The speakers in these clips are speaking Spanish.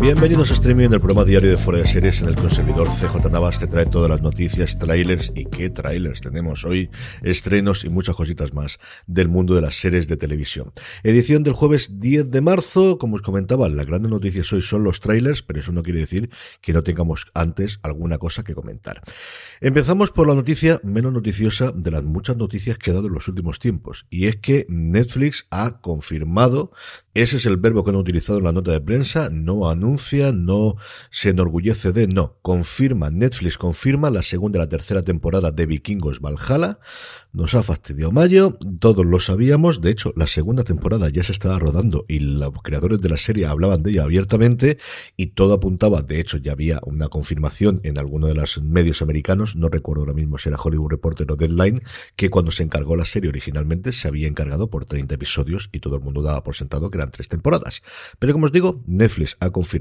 Bienvenidos a Streaming, el programa diario de Fuera de Series en el servidor CJ Navas te trae todas las noticias, trailers y qué trailers tenemos hoy, estrenos y muchas cositas más del mundo de las series de televisión. Edición del jueves 10 de marzo, como os comentaba, las grandes noticias hoy son los trailers, pero eso no quiere decir que no tengamos antes alguna cosa que comentar. Empezamos por la noticia menos noticiosa de las muchas noticias que ha dado en los últimos tiempos, y es que Netflix ha confirmado, ese es el verbo que han utilizado en la nota de prensa, no anuncia, no se enorgullece de, no, confirma, Netflix confirma la segunda y la tercera temporada de Vikingos Valhalla, nos ha fastidiado mayo, todos lo sabíamos, de hecho la segunda temporada ya se estaba rodando y los creadores de la serie hablaban de ella abiertamente y todo apuntaba, de hecho ya había una confirmación en alguno de los medios americanos, no recuerdo ahora mismo si era Hollywood Reporter o Deadline, que cuando se encargó la serie originalmente se había encargado por 30 episodios y todo el mundo daba por sentado que eran tres temporadas. Pero como os digo, Netflix ha confirmado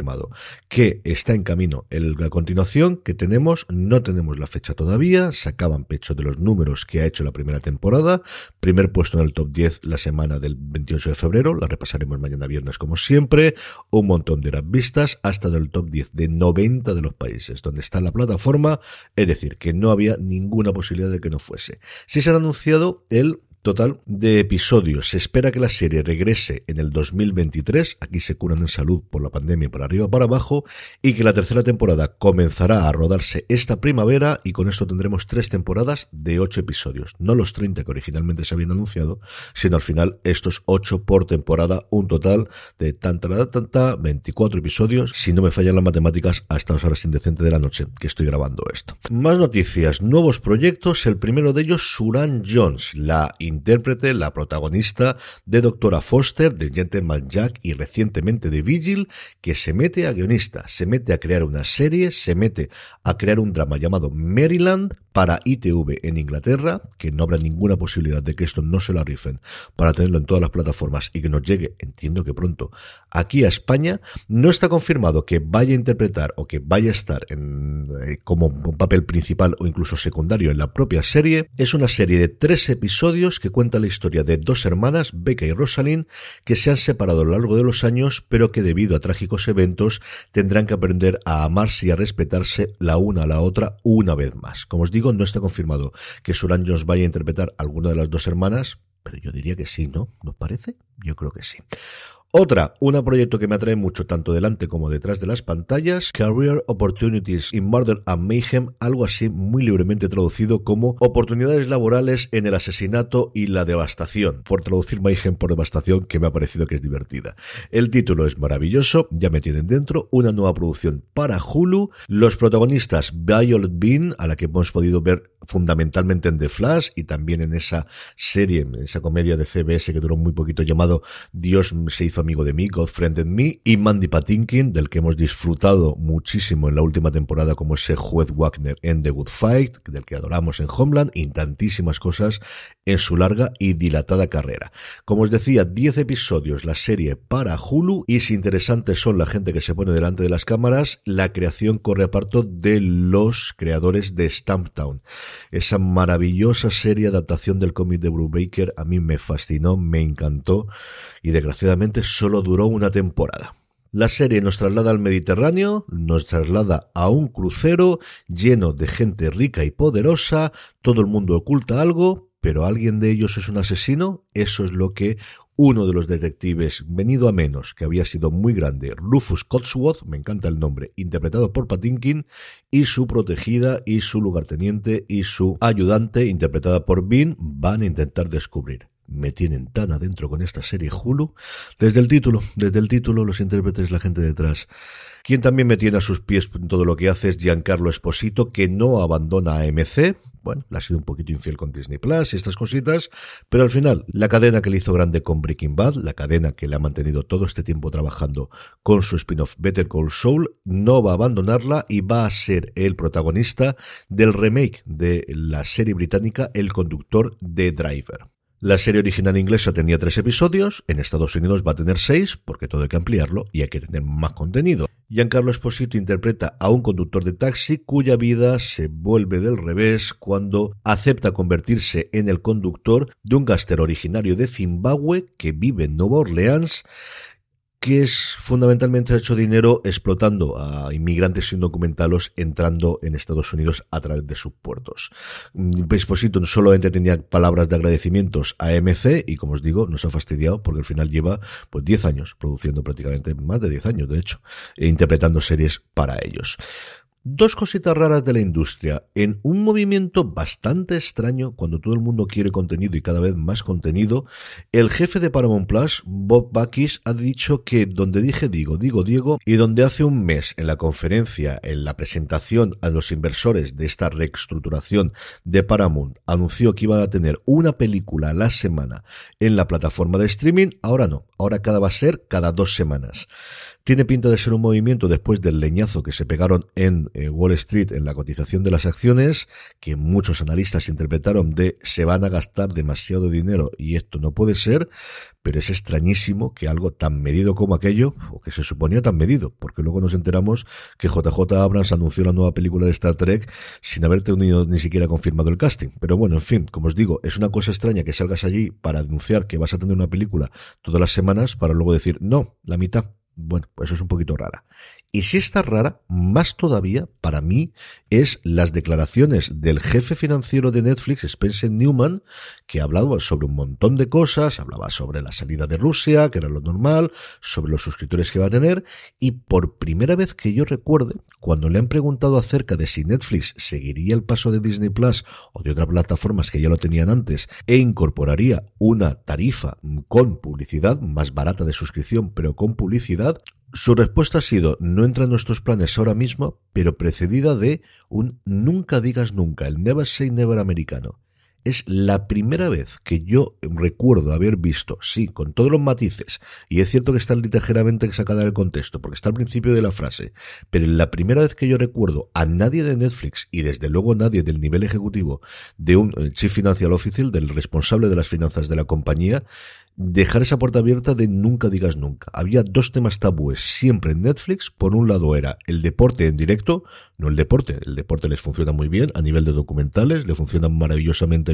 que está en camino la continuación que tenemos, no tenemos la fecha todavía, sacaban pecho de los números que ha hecho la primera temporada, primer puesto en el top 10 la semana del 28 de febrero, la repasaremos mañana viernes como siempre, un montón de horas vistas, hasta en el top 10 de 90 de los países donde está la plataforma, es decir, que no había ninguna posibilidad de que no fuese. Si se ha anunciado el total de episodios. Se espera que la serie regrese en el 2023, aquí se curan en salud por la pandemia por arriba para abajo, y que la tercera temporada comenzará a rodarse esta primavera y con esto tendremos tres temporadas de ocho episodios, no los 30 que originalmente se habían anunciado, sino al final estos ocho por temporada, un total de tanta, tanta, tanta 24 episodios, si no me fallan las matemáticas, a estas horas indecentes de la noche que estoy grabando esto. Más noticias, nuevos proyectos, el primero de ellos, Suran Jones, la intérprete, la protagonista de Doctora Foster, de Gentleman Jack y recientemente de Vigil, que se mete a guionista, se mete a crear una serie, se mete a crear un drama llamado Maryland para ITV en Inglaterra, que no habrá ninguna posibilidad de que esto no se la rifen para tenerlo en todas las plataformas y que nos llegue, entiendo que pronto, aquí a España. No está confirmado que vaya a interpretar o que vaya a estar en, eh, como un papel principal o incluso secundario en la propia serie. Es una serie de tres episodios que cuenta la historia de dos hermanas, Becca y Rosalind, que se han separado a lo largo de los años, pero que debido a trágicos eventos tendrán que aprender a amarse y a respetarse la una a la otra una vez más. Como os digo, no está confirmado que Suran Jones vaya a interpretar alguna de las dos hermanas, pero yo diría que sí, ¿no? ¿Nos parece? Yo creo que sí. Otra, un proyecto que me atrae mucho tanto delante como detrás de las pantallas, Career Opportunities in Murder and Mayhem, algo así muy libremente traducido como oportunidades laborales en el asesinato y la devastación, por traducir Mayhem por devastación, que me ha parecido que es divertida. El título es maravilloso, ya me tienen dentro, una nueva producción para Hulu, los protagonistas Violet Bean, a la que hemos podido ver fundamentalmente en The Flash y también en esa serie, en esa comedia de CBS que duró muy poquito llamado Dios se hizo amigo de mí, God Friended Me, y Mandy Patinkin, del que hemos disfrutado muchísimo en la última temporada como ese juez Wagner en The Good Fight, del que adoramos en Homeland, y tantísimas cosas en su larga y dilatada carrera. Como os decía, 10 episodios la serie para Hulu, y si interesantes son la gente que se pone delante de las cámaras, la creación corre a parto de los creadores de Stamptown. Esa maravillosa serie adaptación del cómic de Brubaker a mí me fascinó, me encantó, y desgraciadamente solo duró una temporada. La serie nos traslada al Mediterráneo, nos traslada a un crucero lleno de gente rica y poderosa, todo el mundo oculta algo, pero alguien de ellos es un asesino, eso es lo que uno de los detectives venido a menos, que había sido muy grande, Rufus Cotsworth, me encanta el nombre, interpretado por Patinkin, y su protegida y su lugarteniente y su ayudante, interpretada por Bean, van a intentar descubrir. Me tienen tan adentro con esta serie Hulu. Desde el título, desde el título, los intérpretes, la gente detrás. Quien también me tiene a sus pies en todo lo que hace es Giancarlo Esposito, que no abandona AMC. Bueno, le ha sido un poquito infiel con Disney Plus y estas cositas, pero al final, la cadena que le hizo grande con Breaking Bad, la cadena que le ha mantenido todo este tiempo trabajando con su spin-off Better Call Saul, no va a abandonarla y va a ser el protagonista del remake de la serie británica El conductor de Driver. La serie original inglesa tenía tres episodios, en Estados Unidos va a tener seis, porque todo hay que ampliarlo y hay que tener más contenido. Giancarlo Esposito interpreta a un conductor de taxi cuya vida se vuelve del revés cuando acepta convertirse en el conductor de un gáster originario de Zimbabue que vive en Nueva Orleans que es fundamentalmente ha hecho dinero explotando a inmigrantes indocumentados entrando en Estados Unidos a través de sus puertos. Esposito solamente tenía palabras de agradecimientos a MC y como os digo, nos ha fastidiado porque al final lleva pues 10 años produciendo prácticamente más de 10 años de hecho e interpretando series para ellos. Dos cositas raras de la industria. En un movimiento bastante extraño, cuando todo el mundo quiere contenido y cada vez más contenido, el jefe de Paramount Plus, Bob Bakis, ha dicho que donde dije digo, digo Diego, y donde hace un mes en la conferencia, en la presentación a los inversores de esta reestructuración de Paramount, anunció que iban a tener una película a la semana en la plataforma de streaming, ahora no, ahora cada va a ser cada dos semanas. Tiene pinta de ser un movimiento después del leñazo que se pegaron en eh, Wall Street en la cotización de las acciones, que muchos analistas interpretaron de se van a gastar demasiado dinero y esto no puede ser, pero es extrañísimo que algo tan medido como aquello, o que se suponía tan medido, porque luego nos enteramos que JJ Abrams anunció la nueva película de Star Trek sin haber tenido ni siquiera confirmado el casting. Pero bueno, en fin, como os digo, es una cosa extraña que salgas allí para anunciar que vas a tener una película todas las semanas para luego decir, no, la mitad bueno, pues es un poquito rara. Y si está rara, más todavía para mí es las declaraciones del jefe financiero de Netflix, Spencer Newman, que hablaba sobre un montón de cosas, hablaba sobre la salida de Rusia, que era lo normal, sobre los suscriptores que va a tener, y por primera vez que yo recuerde, cuando le han preguntado acerca de si Netflix seguiría el paso de Disney Plus o de otras plataformas que ya lo tenían antes e incorporaría una tarifa con publicidad más barata de suscripción, pero con publicidad, su respuesta ha sido, no entra en nuestros planes ahora mismo, pero precedida de un nunca digas nunca, el never say never americano. Es la primera vez que yo recuerdo haber visto, sí, con todos los matices, y es cierto que está ligeramente sacada del contexto, porque está al principio de la frase, pero la primera vez que yo recuerdo a nadie de Netflix, y desde luego nadie del nivel ejecutivo, de un eh, Chief Financial Officer, del responsable de las finanzas de la compañía, dejar esa puerta abierta de nunca digas nunca. Había dos temas tabúes siempre en Netflix. Por un lado era el deporte en directo, no el deporte. El deporte les funciona muy bien a nivel de documentales, le funciona maravillosamente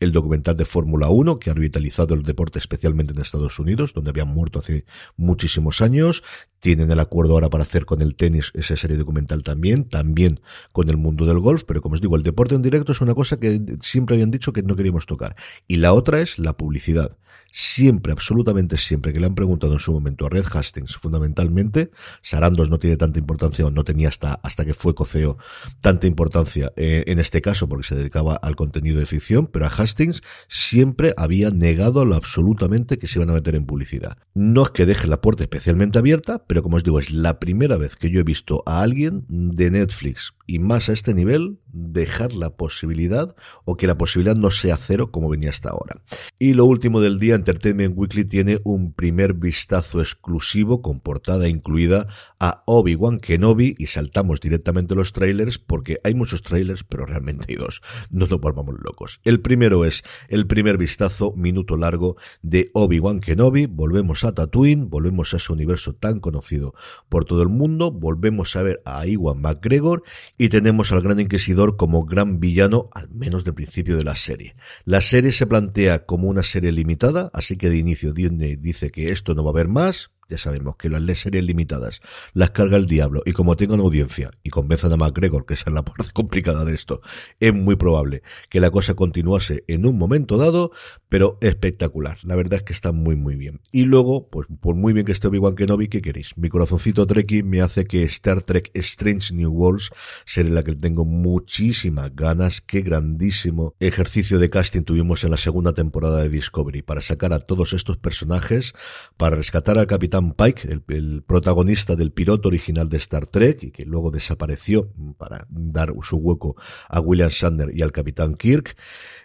el documental de Fórmula 1 que ha revitalizado el deporte especialmente en Estados Unidos, donde habían muerto hace muchísimos años. Tienen el acuerdo ahora para hacer con el tenis esa serie documental también, también con el mundo del golf, pero como os digo, el deporte en directo es una cosa que siempre habían dicho que no queríamos tocar. Y la otra es la publicidad siempre, absolutamente siempre, que le han preguntado en su momento a Red Hastings, fundamentalmente, Sarandos no tiene tanta importancia o no tenía hasta, hasta que fue coceo tanta importancia eh, en este caso porque se dedicaba al contenido de ficción, pero a Hastings siempre había negado lo absolutamente que se iban a meter en publicidad. No es que deje la puerta especialmente abierta, pero como os digo, es la primera vez que yo he visto a alguien de Netflix y más a este nivel dejar la posibilidad o que la posibilidad no sea cero como venía hasta ahora. Y lo último del día, Entertainment Weekly tiene un primer vistazo exclusivo con portada incluida a Obi-Wan Kenobi y saltamos directamente los trailers porque hay muchos trailers pero realmente hay dos. No nos volvamos locos. El primero es el primer vistazo minuto largo de Obi-Wan Kenobi. Volvemos a Tatooine, volvemos a ese universo tan conocido por todo el mundo, volvemos a ver a Iwan McGregor y tenemos al Gran Inquisidor como gran villano, al menos del principio de la serie. La serie se plantea como una serie limitada, así que de inicio Disney dice que esto no va a haber más, ya sabemos que las series limitadas las carga el diablo y como tengan audiencia y convenzan a McGregor, que esa es la parte complicada de esto, es muy probable que la cosa continuase en un momento dado, pero espectacular. La verdad es que está muy muy bien. Y luego, pues por muy bien que esté Obi-Wan Kenobi, ¿qué queréis? Mi corazoncito Trekkie me hace que Star Trek Strange New Worlds sería la que tengo muchísimas ganas. Qué grandísimo ejercicio de casting tuvimos en la segunda temporada de Discovery para sacar a todos estos personajes, para rescatar al Capitán Pike, el, protagonista del piloto original de Star Trek y que luego desapareció para dar su hueco a William Shatner y al Capitán Kirk.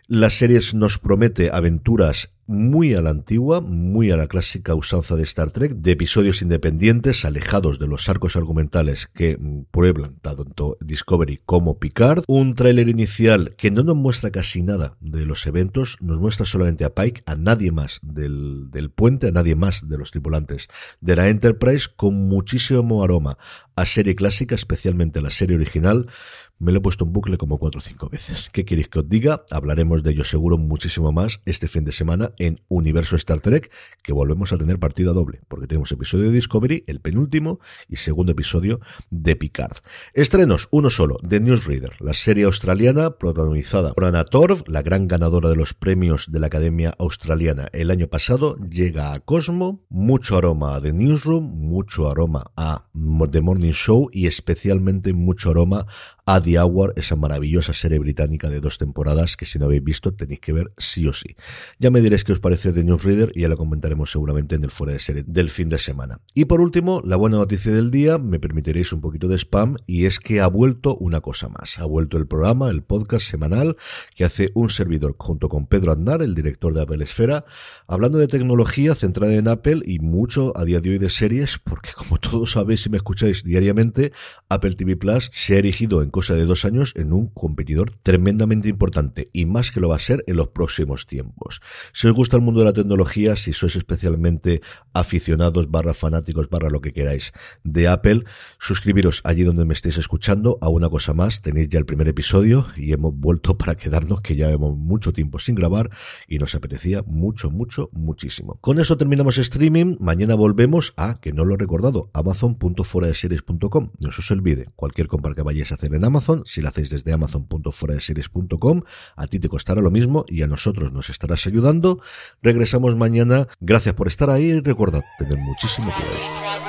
La serie nos promete aventuras muy a la antigua, muy a la clásica usanza de Star Trek, de episodios independientes, alejados de los arcos argumentales que pueblan tanto Discovery como Picard. Un tráiler inicial que no nos muestra casi nada de los eventos, nos muestra solamente a Pike, a nadie más del, del puente, a nadie más de los tripulantes de la Enterprise, con muchísimo aroma a serie clásica, especialmente la serie original. Me lo he puesto en bucle como cuatro o cinco veces. ¿Qué queréis que os diga? Hablaremos de ello seguro muchísimo más este fin de semana en Universo Star Trek, que volvemos a tener partida doble, porque tenemos episodio de Discovery, el penúltimo, y segundo episodio de Picard. Estrenos, uno solo, de Newsreader, la serie australiana protagonizada por Anna Torv, la gran ganadora de los premios de la Academia Australiana el año pasado, llega a Cosmo, mucho aroma a The Newsroom, mucho aroma a The Morning Show y especialmente mucho aroma a The Hour, esa maravillosa serie británica de dos temporadas que si no habéis visto tenéis que ver sí o sí. Ya me diréis qué os parece de Newsreader y ya lo comentaremos seguramente en el fuera de serie del fin de semana. Y por último, la buena noticia del día, me permitiréis un poquito de spam y es que ha vuelto una cosa más. Ha vuelto el programa, el podcast semanal que hace un servidor junto con Pedro Andar, el director de Apple Esfera, hablando de tecnología centrada en Apple y mucho a día de hoy de series, porque como todos sabéis si me escucháis diariamente, Apple TV Plus se ha erigido en cosa de dos años en un competidor tremendamente importante y más que lo va a ser en los próximos tiempos. Si os gusta el mundo de la tecnología, si sois especialmente aficionados, barra fanáticos, barra lo que queráis de Apple, suscribiros allí donde me estéis escuchando. A una cosa más, tenéis ya el primer episodio y hemos vuelto para quedarnos que ya llevamos mucho tiempo sin grabar y nos apetecía mucho, mucho, muchísimo. Con eso terminamos streaming. Mañana volvemos a, que no lo he recordado, amazon.foradeseries.com. No se os olvide, cualquier compra que vayáis a hacer en Amazon, si la hacéis desde amazon.foradeseries.com, a ti te costará lo mismo y a nosotros nos estarás ayudando. Regresamos mañana. Gracias por estar ahí y recordad, tener muchísimo cuidado.